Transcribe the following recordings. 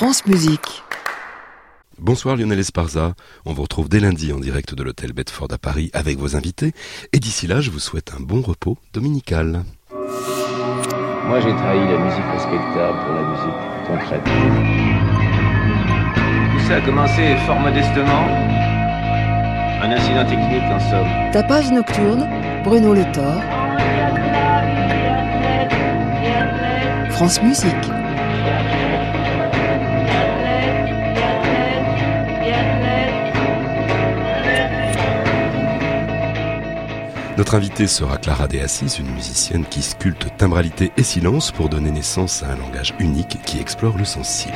France Musique. Bonsoir Lionel Esparza, on vous retrouve dès lundi en direct de l'hôtel Bedford à Paris avec vos invités et d'ici là je vous souhaite un bon repos dominical. Moi j'ai trahi la musique respectable pour la musique concrète. Tout ça a commencé fort modestement. Un incident technique en somme. Tapage nocturne, Bruno Le Thor. France Musique. Notre invitée sera Clara De Assis, une musicienne qui sculpte timbralité et silence pour donner naissance à un langage unique qui explore le sensible.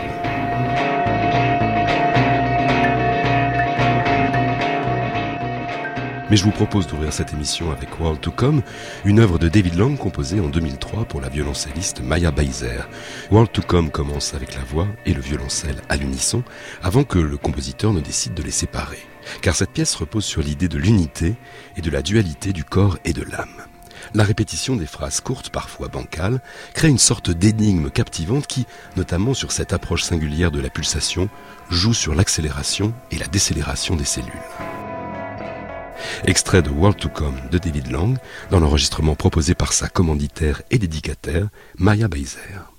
Mais je vous propose d'ouvrir cette émission avec World to Come, une œuvre de David Lang composée en 2003 pour la violoncelliste Maya Baizer. World to Come commence avec la voix et le violoncelle à l'unisson avant que le compositeur ne décide de les séparer. Car cette pièce repose sur l'idée de l'unité et de la dualité du corps et de l'âme. La répétition des phrases courtes, parfois bancales, crée une sorte d'énigme captivante qui, notamment sur cette approche singulière de la pulsation, joue sur l'accélération et la décélération des cellules. Extrait de World to Come de David Lang, dans l'enregistrement proposé par sa commanditaire et dédicataire, Maya Baizer.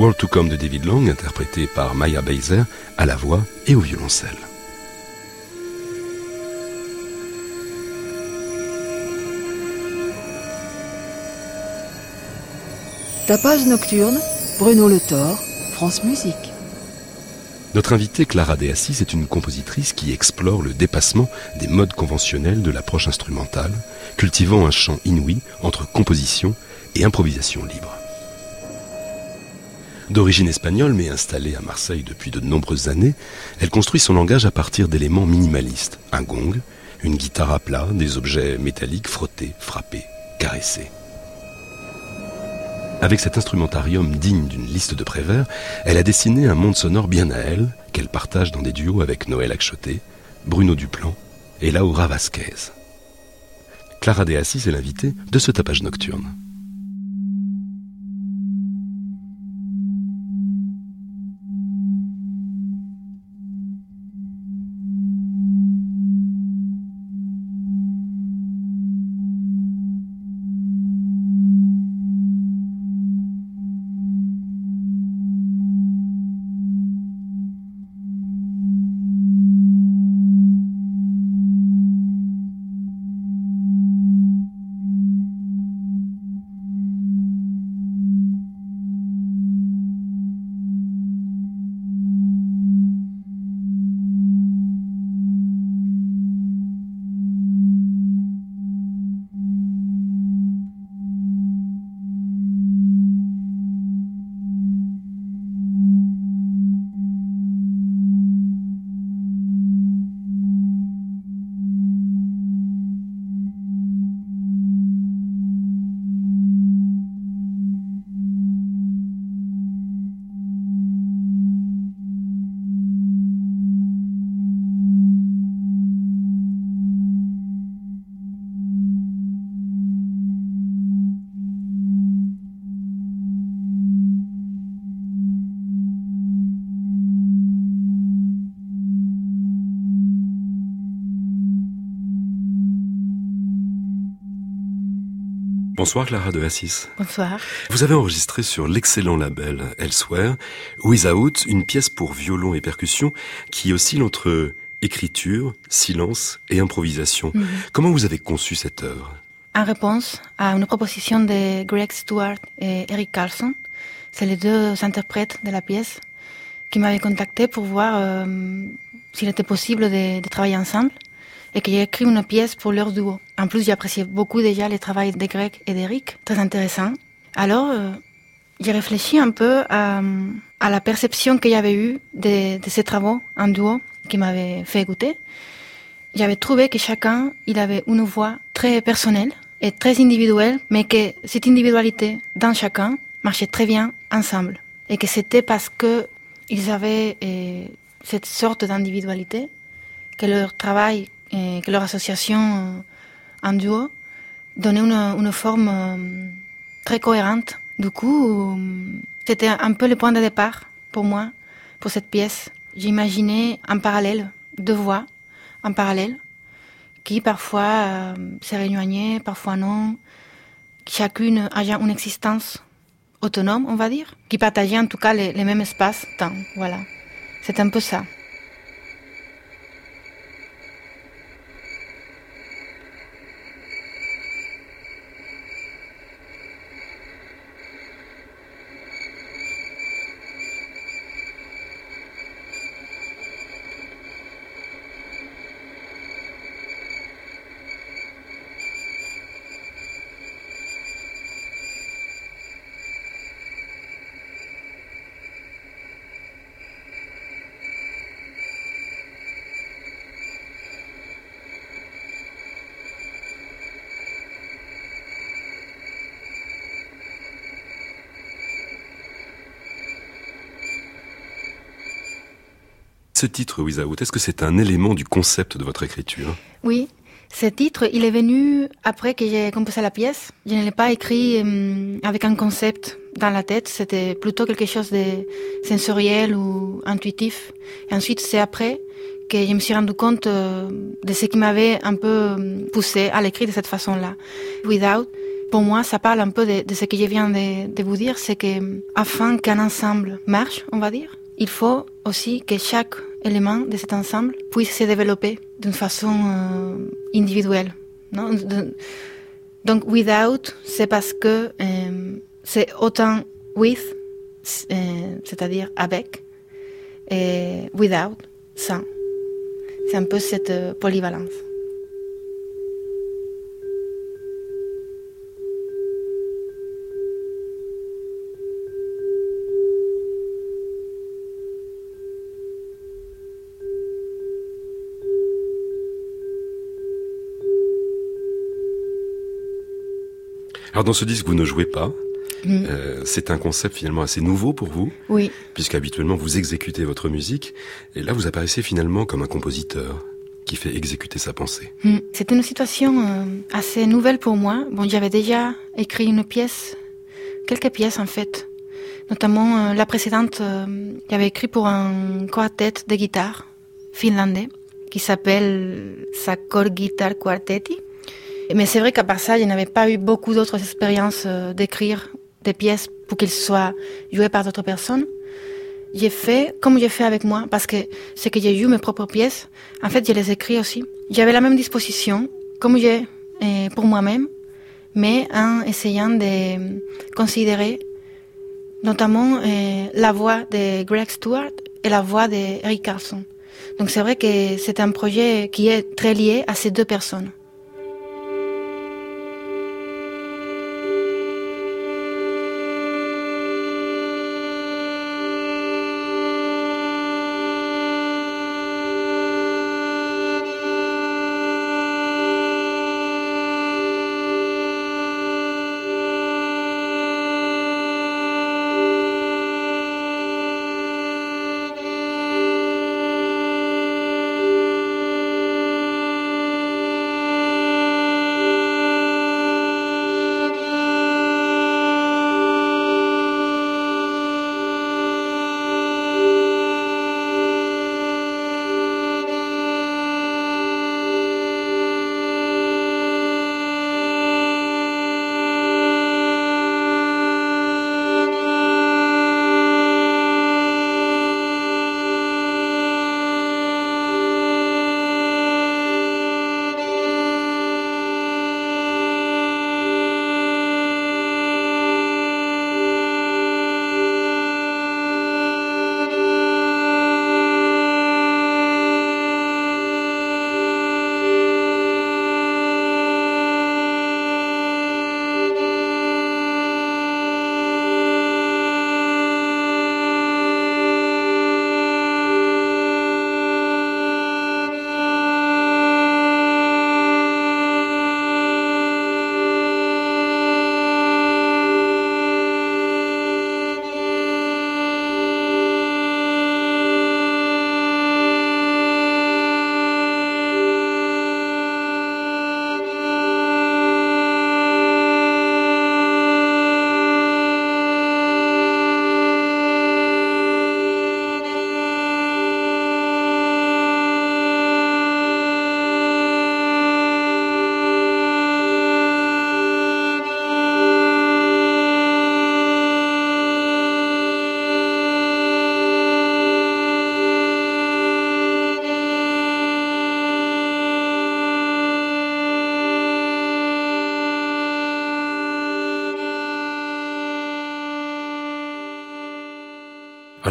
World to Come de David Long, interprété par Maya Beiser, à la voix et au violoncelle. Tapage nocturne, Bruno Le Thor, France Musique. Notre invitée Clara De Assis est une compositrice qui explore le dépassement des modes conventionnels de l'approche instrumentale, cultivant un champ inouï entre composition et improvisation libre. D'origine espagnole mais installée à Marseille depuis de nombreuses années, elle construit son langage à partir d'éléments minimalistes. Un gong, une guitare à plat, des objets métalliques frottés, frappés, caressés. Avec cet instrumentarium digne d'une liste de Prévert, elle a dessiné un monde sonore bien à elle, qu'elle partage dans des duos avec Noël Acchoté, Bruno Duplan et Laura Vasquez. Clara De Assis est l'invitée de ce tapage nocturne. Bonsoir Clara de Assis. Bonsoir. Vous avez enregistré sur l'excellent label Elsewhere, Without, une pièce pour violon et percussion qui oscille entre écriture, silence et improvisation. Mhm. Comment vous avez conçu cette œuvre? En réponse à une proposition de Greg Stewart et Eric Carlson, c'est les deux interprètes de la pièce qui m'avaient contacté pour voir euh, s'il était possible de travailler ensemble et que j'ai écrit une pièce pour leur duo. En plus, j'appréciais beaucoup déjà le travail de Greg et d'Eric, très intéressant. Alors, euh, j'ai réfléchi un peu à, la perception qu'il y avait eu de, de, ces travaux en duo qui m'avaient fait écouter. J'avais trouvé que chacun, il avait une voix très personnelle et très individuelle, mais que cette individualité dans chacun marchait très bien ensemble. Et que c'était parce que ils avaient euh, cette sorte d'individualité que leur travail et que leur association en duo donnait une, une forme euh, très cohérente. Du coup, c'était un peu le point de départ pour moi, pour cette pièce. J'imaginais en parallèle deux voix, en parallèle, qui parfois euh, se parfois non, chacune ayant une existence autonome, on va dire, qui partageait en tout cas les, les mêmes espaces-temps. Voilà, c'est un peu ça. Ce titre Without, est-ce que c'est un élément du concept de votre écriture? Oui, ce titre, il est venu après que j'ai composé la pièce. Je ne l'ai pas écrit euh, avec un concept dans la tête, c'était plutôt quelque chose de sensoriel ou intuitif. Et ensuite, c'est après que je me suis rendu compte euh, de ce qui m'avait un peu euh, poussé à l'écrire de cette façon-là. Without, pour moi, ça parle un peu de, ce que je viens de, de vous dire, c'est que afin qu'un ensemble marche, on va dire, il faut aussi que chaque élément de cet ensemble puisse se développer d'une façon euh, individuelle. Donc, without, c'est parce que euh, c'est autant with, euh, c'est-à-dire avec, et without, sans. C'est un peu cette polyvalence. Alors dans ce disque, vous ne jouez pas. Mm. Euh, c'est un concept finalement assez nouveau pour vous. Oui. Puisqu'habituellement vous exécutez votre musique. Et là, vous apparaissez finalement comme un compositeur qui fait exécuter sa pensée. Mm. C'était une situation euh, assez nouvelle pour moi. Bon, j'avais déjà écrit une pièce, quelques pièces en fait. Notamment euh, la précédente, j'avais écrit pour un quartet de guitare finlandais qui s'appelle Sakor Guitar Quartetti. Mais c'est vrai qu'à part ça, je n'avais pas eu beaucoup d'autres expériences euh, d'écrire des pièces pour qu'elles soient jouées par d'autres personnes. J'ai fait comme j'ai fait avec moi, parce que c'est que j'ai eu mes propres pièces. En fait, je les écris aussi. J'avais la même disposition, comme j'ai euh, pour moi-même, mais en essayant de considérer notamment euh, la voix de Greg Stewart et la voix d'Eric Carlson. Donc c'est vrai que c'est un projet qui est très lié à ces deux personnes.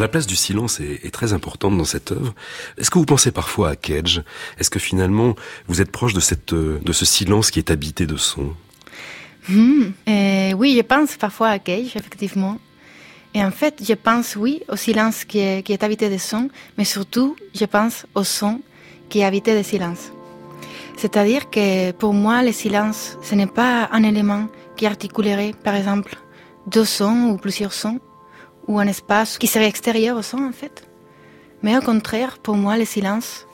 Place du silence est, très importante dans cette œuvre. Est-ce que vous pensez parfois à Cage Est-ce que finalement vous êtes proche de, cette, de ce silence qui est habité de son? Hmm, euh, Oui, je pense parfois à Cage, effectivement. Et en fait, je pense, oui, au silence qui est, qui est habité de son, mais surtout, je pense au son qui est habité de silence. C'est-à-dire que pour moi, le silence, ce n'est pas un élément qui articulerait, par exemple, deux sons ou plusieurs sons, ou un espace qui serait extérieur au son en fait. Mais au contraire, pour moi, le silence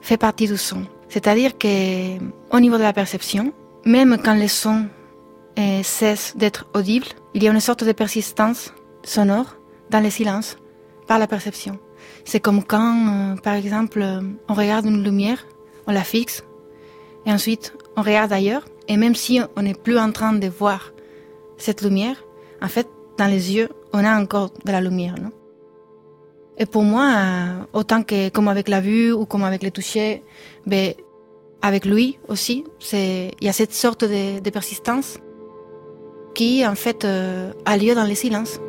fait partie du son. C'est-à-dire que, au niveau de la perception, même quand le son euh, cesse d'être audible, il y a une sorte de persistance sonore dans le silence par la perception. C'est comme quand, euh, par exemple, on regarde une lumière, on la fixe, et ensuite on regarde ailleurs, et même si on n'est plus en train de voir cette lumière, en fait, dans les yeux, on a encore de la lumière, non Et pour moi, autant que comme avec la vue ou comme avec le toucher, ben, avec lui aussi, il y a cette sorte de, persistance qui, en fait, euh, a lieu dans le silence.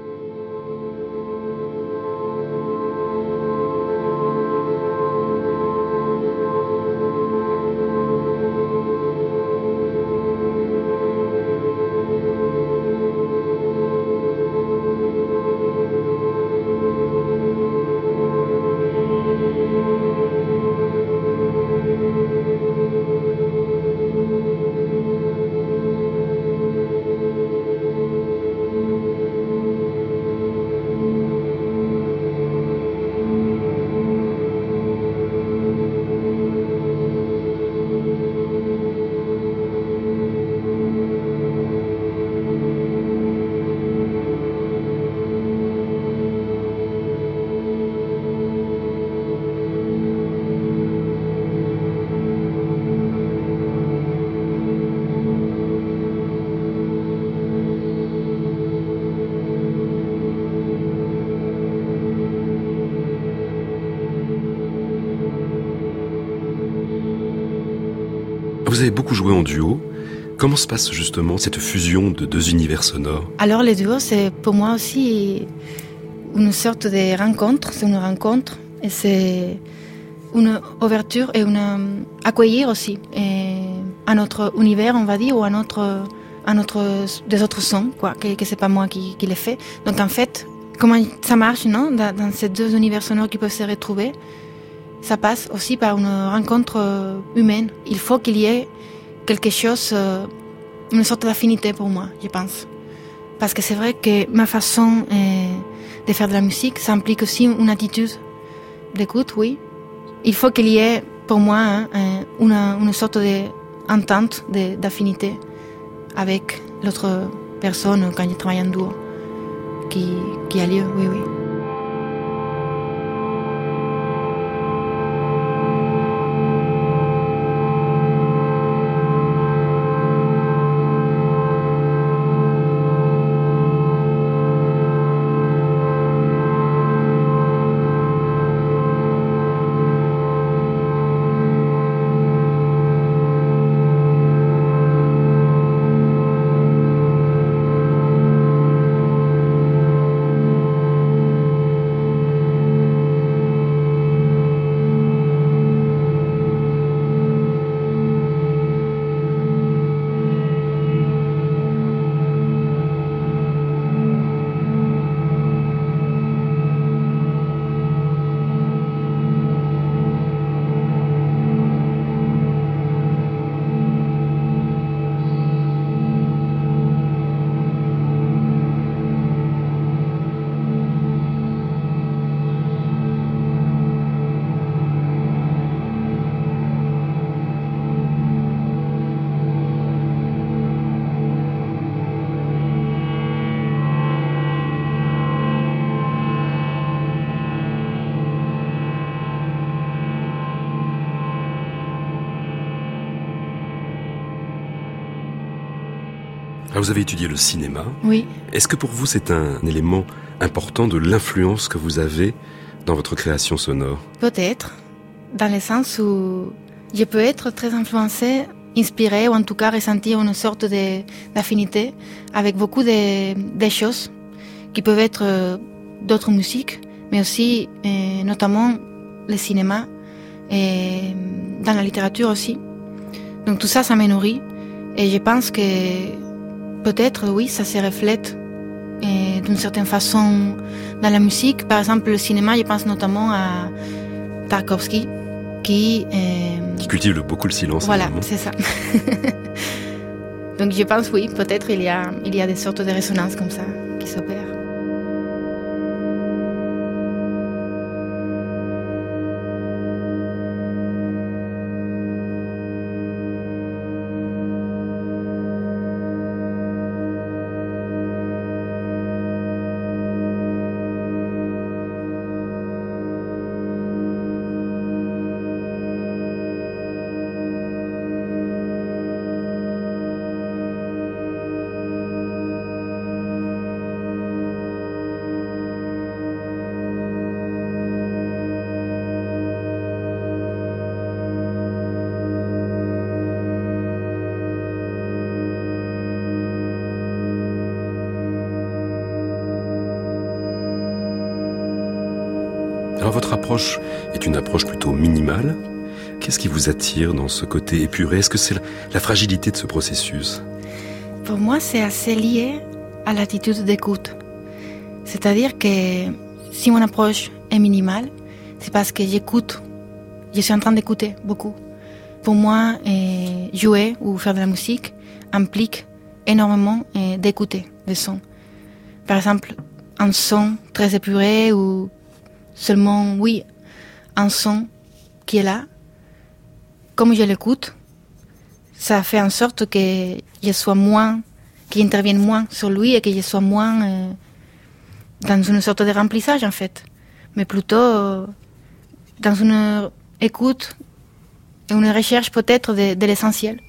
Se passe justement cette fusion de deux univers sonores Alors les duos, c'est pour moi aussi une sorte de rencontre, c'est une rencontre et c'est une ouverture et une accueillir aussi et à notre univers, on va dire, ou à notre, à notre des autres sons, quoi, que, que c'est pas moi qui, qui les fais. Donc en fait, comment ça marche, non, dans, dans ces deux univers sonores qui peuvent se retrouver ça passe aussi par une rencontre euh, humaine. Il faut qu'il y ait quelque chose, euh, une sorte d'affinité pour moi, je pense. Parce que c'est vrai que ma façon euh, de faire de la musique, ça implique aussi une attitude d'écoute, oui. Il faut qu'il y ait pour moi hein, une, une sorte d'entente, d'affinité avec l'autre personne quand je travaille en duo qui, qui a lieu, oui, oui. Ah, vous avez étudié le cinéma. Oui. Est-ce que pour vous c'est un élément important de l'influence que vous avez dans votre création sonore? Peut-être, dans le sens où je peux être très influencée, inspirée ou en tout cas ressentir une sorte d'affinité avec beaucoup de, de, choses qui peuvent être euh, d'autres musiques, mais aussi et notamment le cinéma et dans la littérature aussi. Donc tout ça, ça me nourrit et je pense que peut-être, oui, ça se reflète d'une certaine façon dans la musique. Par exemple, le cinéma, je pense notamment à Tarkovsky, qui... Euh, qui cultive beaucoup le silence. Voilà, c'est ça. Donc je pense, oui, peut-être il y a, il y a des sortes de résonances comme ça qui s'opèrent. Est une approche plutôt minimale. Qu'est-ce qui vous attire dans ce côté épuré? Est-ce que c'est la fragilité de ce processus? Pour moi, c'est assez lié à l'attitude d'écoute. C'est-à-dire que si mon approche est minimale, c'est parce que j'écoute, je suis en train d'écouter beaucoup. Pour moi, eh, jouer ou faire de la musique implique énormément eh, d'écouter des sons. Par exemple, un son très épuré ou seulement, oui, un son qui est là. Comme je l'écoute, ça fait en sorte que je sois moins, qu'il intervienne moins sur lui et que je sois moins euh, dans une sorte de remplissage en fait, mais plutôt euh, dans une écoute et une recherche peut-être de, de l'essentiel.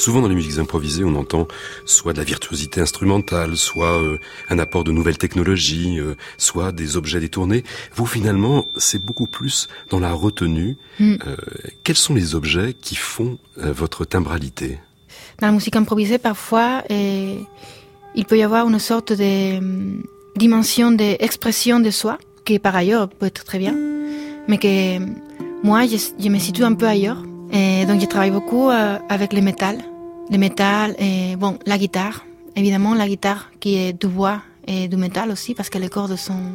Souvent dans les musiques improvisées, on entend soit de la virtuosité instrumentale, soit euh, un apport de nouvelles technologies, euh, soit des objets détournés. Vous, finalement, c'est beaucoup plus dans la retenue. Mm. Euh, quels sont les objets qui font votre timbralité? Dans la musique improvisée, parfois, eh, il peut y avoir une sorte de hum, dimension d'expression de soi, qui par ailleurs peut être très bien, mais que hum, moi, je, je me situe un peu ailleurs. Et donc, je travaille beaucoup euh, avec le métal. Le métal et, bon, la guitare. Évidemment, la guitare qui est du bois et du métal aussi, parce que les cordes sont,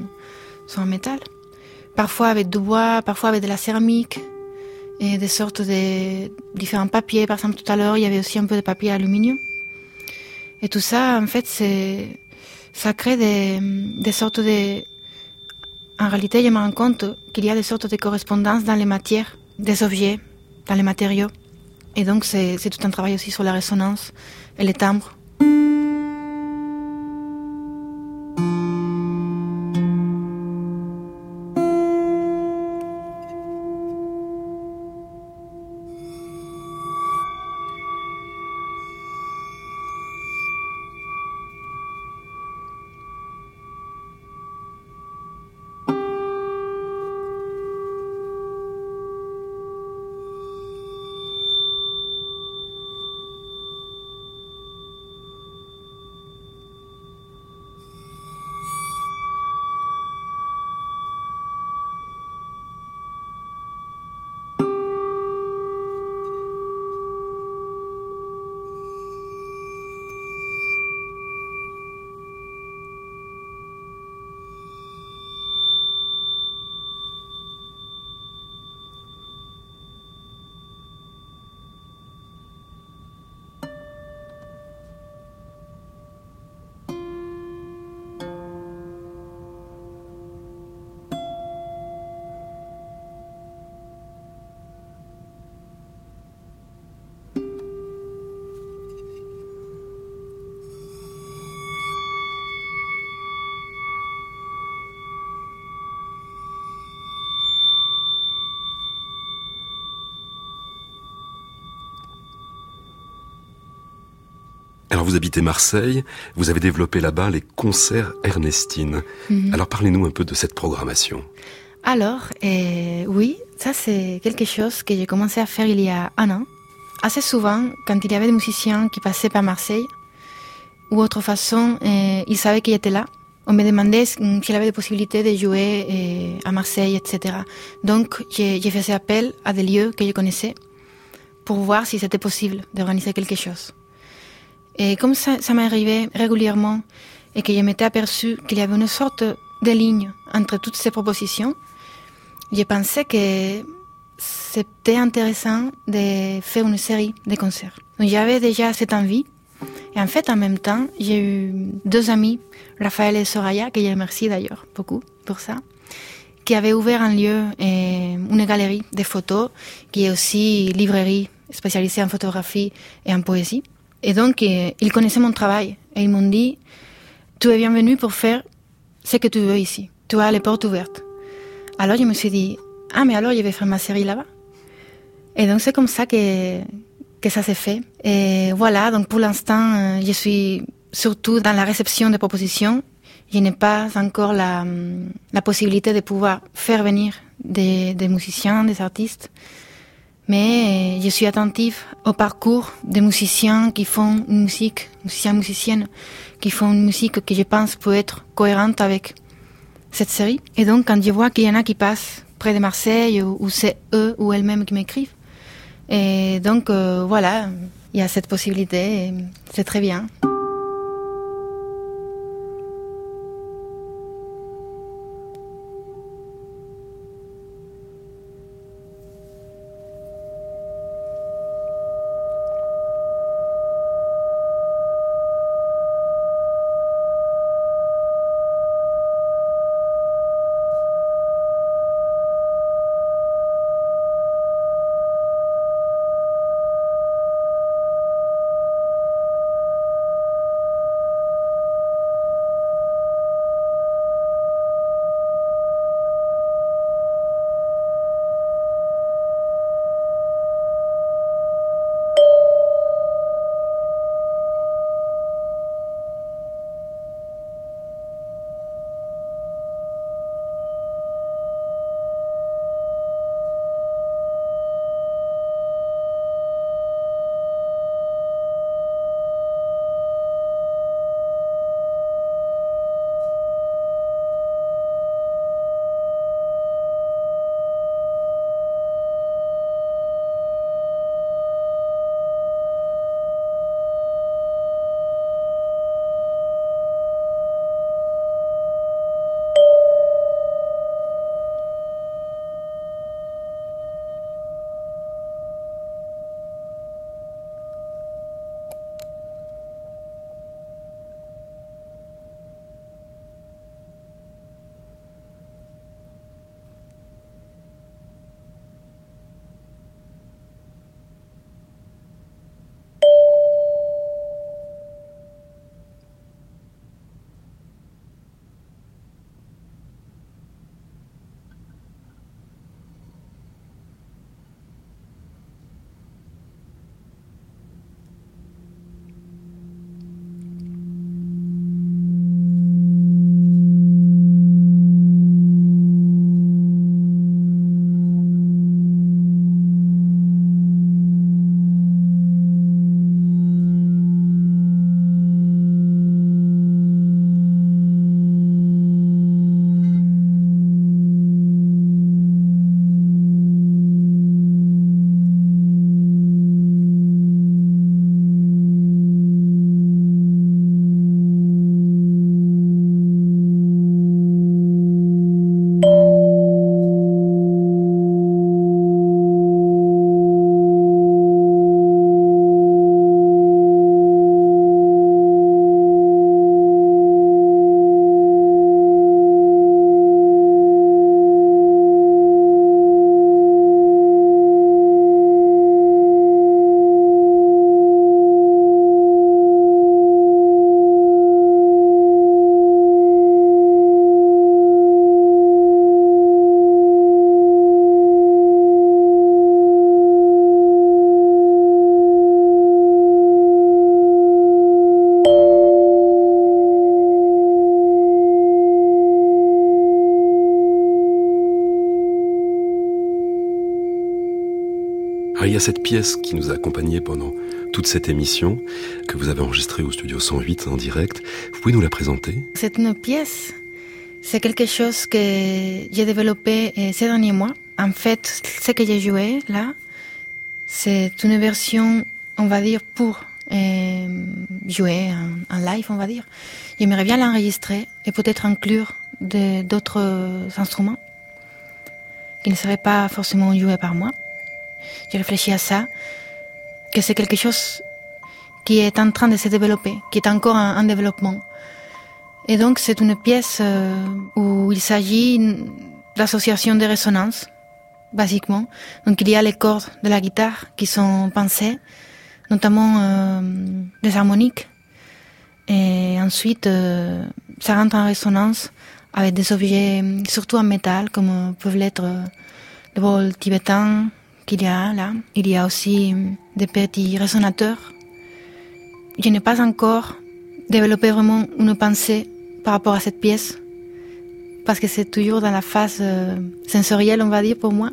sont en métal. Parfois avec du bois, parfois avec de la céramique et des sortes de différents papiers. Par exemple, tout à l'heure, il y avait aussi un peu de papier aluminium. Et tout ça, en fait, c'est, ça crée des, des sortes de, en réalité, je me rends compte qu'il y a des sortes de correspondances dans les matières, des objets, dans les matériaux. Et donc, c'est, tout un travail aussi sur la résonance et les timbres. Alors vous habitez Marseille, vous avez développé là-bas les concerts Ernestine. Mhm. Alors parlez-nous un peu de cette programmation. Alors, euh, oui, ça c'est quelque chose que j'ai commencé à faire il y a un an. Assez souvent, quand il y avait des musiciens qui passaient par Marseille, ou autre façon, euh, ils savaient qu'ils étaient là. On me demandait mm, s'il avait des possibilités de jouer euh, à Marseille, etc. Donc, j'ai fait appel à des lieux que je connaissais pour voir si c'était possible d'organiser quelque chose. Et comme ça, ça arrivé régulièrement et que je m'étais aperçu qu'il y avait une sorte de ligne entre toutes ces propositions, j'ai pensé que c'était intéressant de faire une série de concerts. Donc j'avais déjà cette envie. Et en fait, en même temps, j'ai eu deux amis, Raphaël et Soraya, que je remercie d'ailleurs beaucoup pour ça, qui avaient ouvert un lieu, et une galerie de photos, qui est aussi librairie spécialisée en photographie et en poésie. Et donc, euh, ils connaissaient mon travail et ils m'ont dit, tu es bienvenu pour faire ce que tu veux ici. Tu as les portes ouvertes. Alors, je me suis dit, ah, mais alors, je vais faire ma série là-bas. Et donc, c'est comme ça que, que ça s'est fait. Et voilà, donc pour l'instant, euh, je suis surtout dans la réception des propositions. Je n'ai pas encore la, la possibilité de pouvoir faire venir des musiciens, des artistes. Mais je suis attentive au parcours des musiciens qui font une musique, musiciens, musiciennes, qui font une musique que je pense peut être cohérente avec cette série. Et donc, quand je vois qu'il y en a qui passent près de Marseille, ou, c'est eux ou elles-mêmes qui m'écrivent, et donc euh, voilà, il y a cette possibilité, c'est très bien. Il y a cette pièce qui nous a accompagnés pendant toute cette émission, que vous avez enregistrée au studio 108 en direct. Vous pouvez nous la présenter? C'est une pièce, c'est quelque chose que j'ai développé euh, ces derniers mois. En fait, ce que j'ai joué là, c'est une version, on va dire, pour euh, jouer en, live, on va dire. J'aimerais bien l'enregistrer et peut-être inclure d'autres instruments qui ne seraient pas forcément joués par moi. J'ai réfléchi à ça, que c'est quelque chose qui est en train de se développer, qui est encore en, développement. Et donc c'est une pièce euh, où il s'agit d'association de résonance, basiquement. Donc il y a les cordes de la guitare qui sont pensées, notamment euh, des harmoniques. Et ensuite, euh, ça rentre en résonance avec des objets, surtout en métal, comme peuvent l'être le bol tibétain, qu'il y a là. Il y a aussi des petits résonateurs. Je n'ai pas encore développé vraiment une pensée par rapport à cette pièce, parce que c'est toujours dans la phase euh, sensorielle, on va dire, pour moi.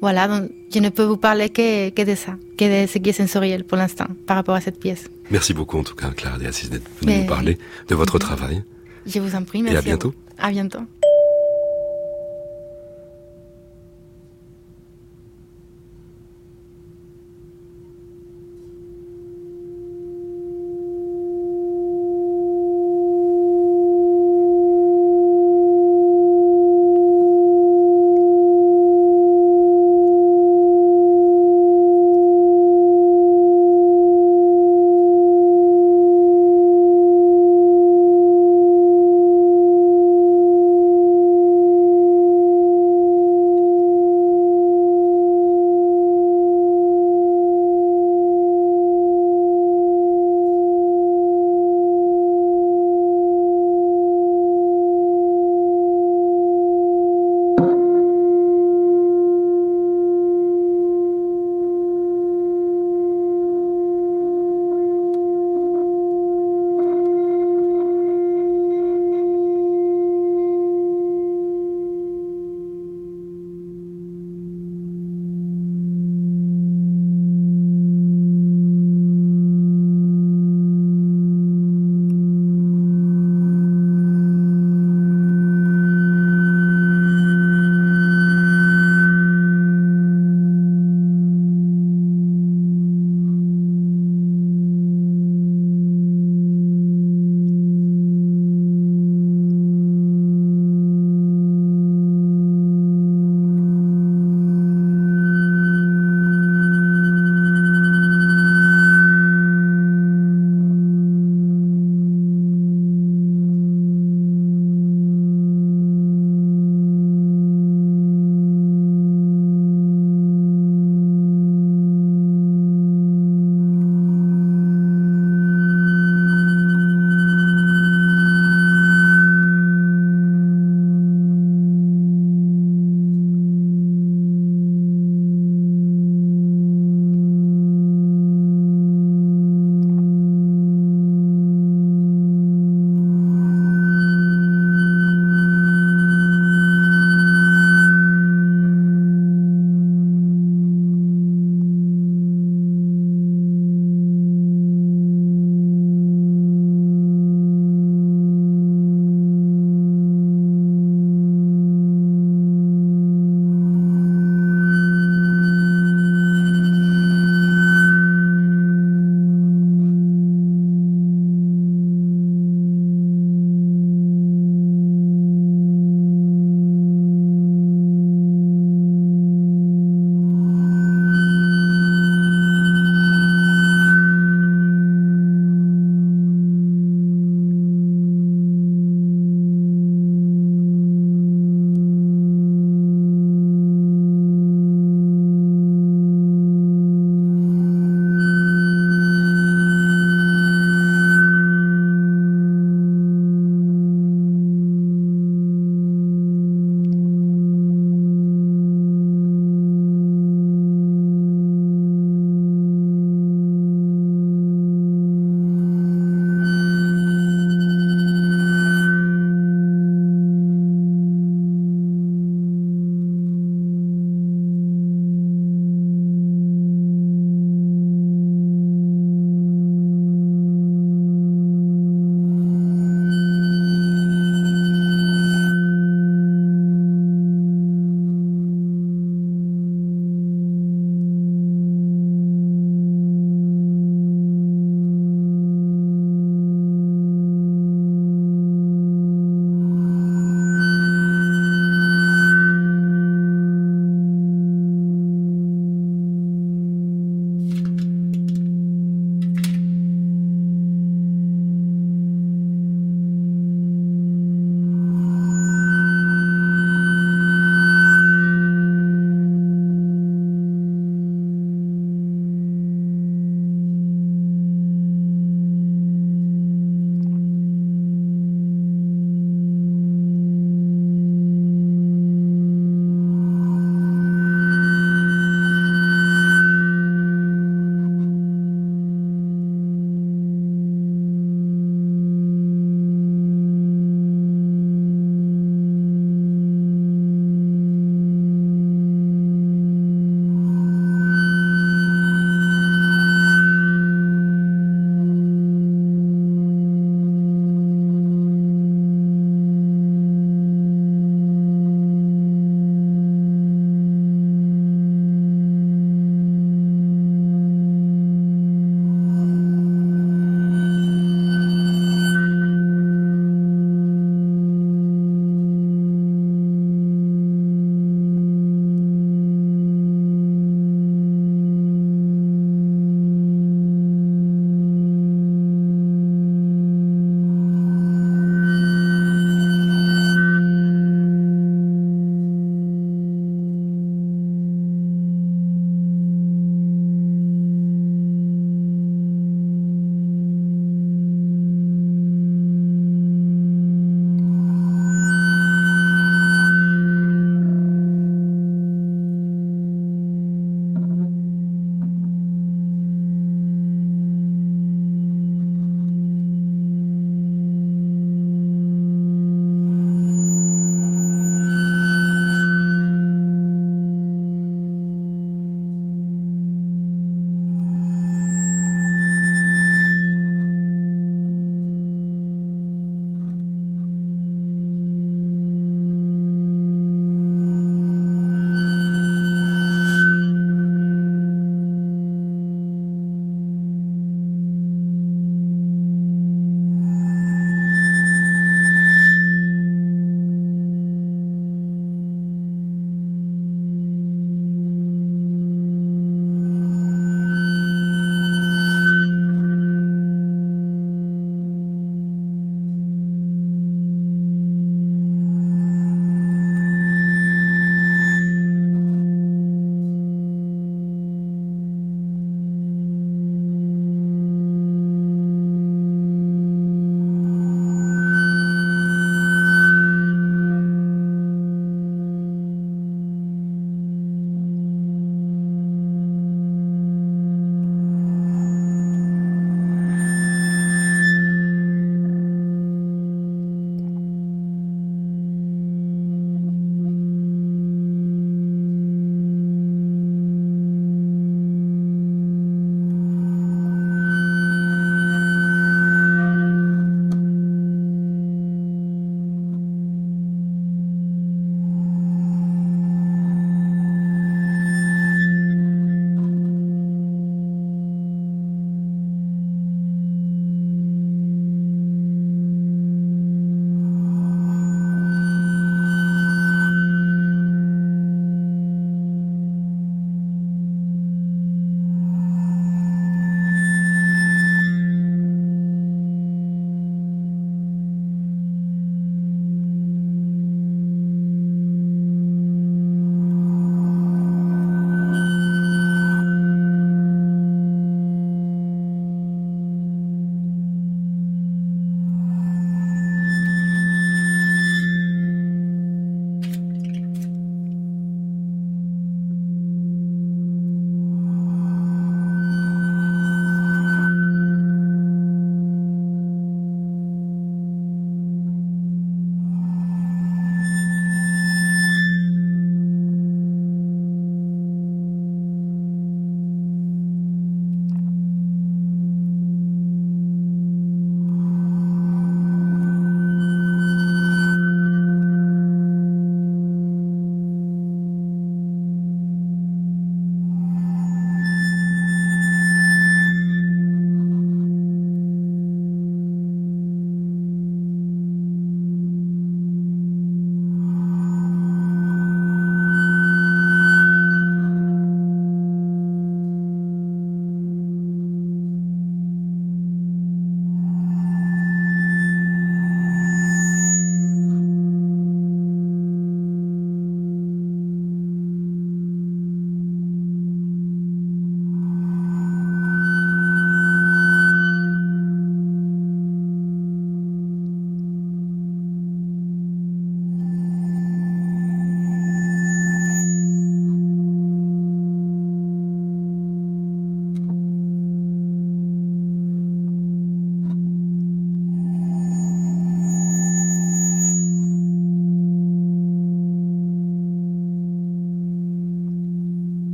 Voilà, donc je ne peux vous parler que, que de ça, que de ce qui est sensoriel pour l'instant, par rapport à cette pièce. Merci beaucoup en tout cas, Clara Assis, d'être venue nous parler de votre travail. Je vous en prie, merci. Et à bientôt. À bientôt.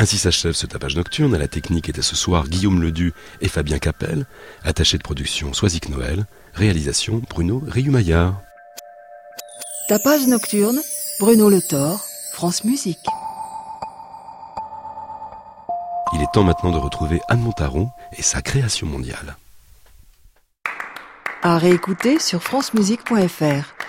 Ainsi s'achève ce tapage nocturne. À la technique était ce soir Guillaume Ledu et Fabien Capel. Attaché de production Soisic Noël. Réalisation Bruno Riumaillard. Tapage nocturne, Bruno Le Thor, France Musique. Il est temps maintenant de retrouver Anne Montaron et sa création mondiale. À réécouter sur francemusique.fr.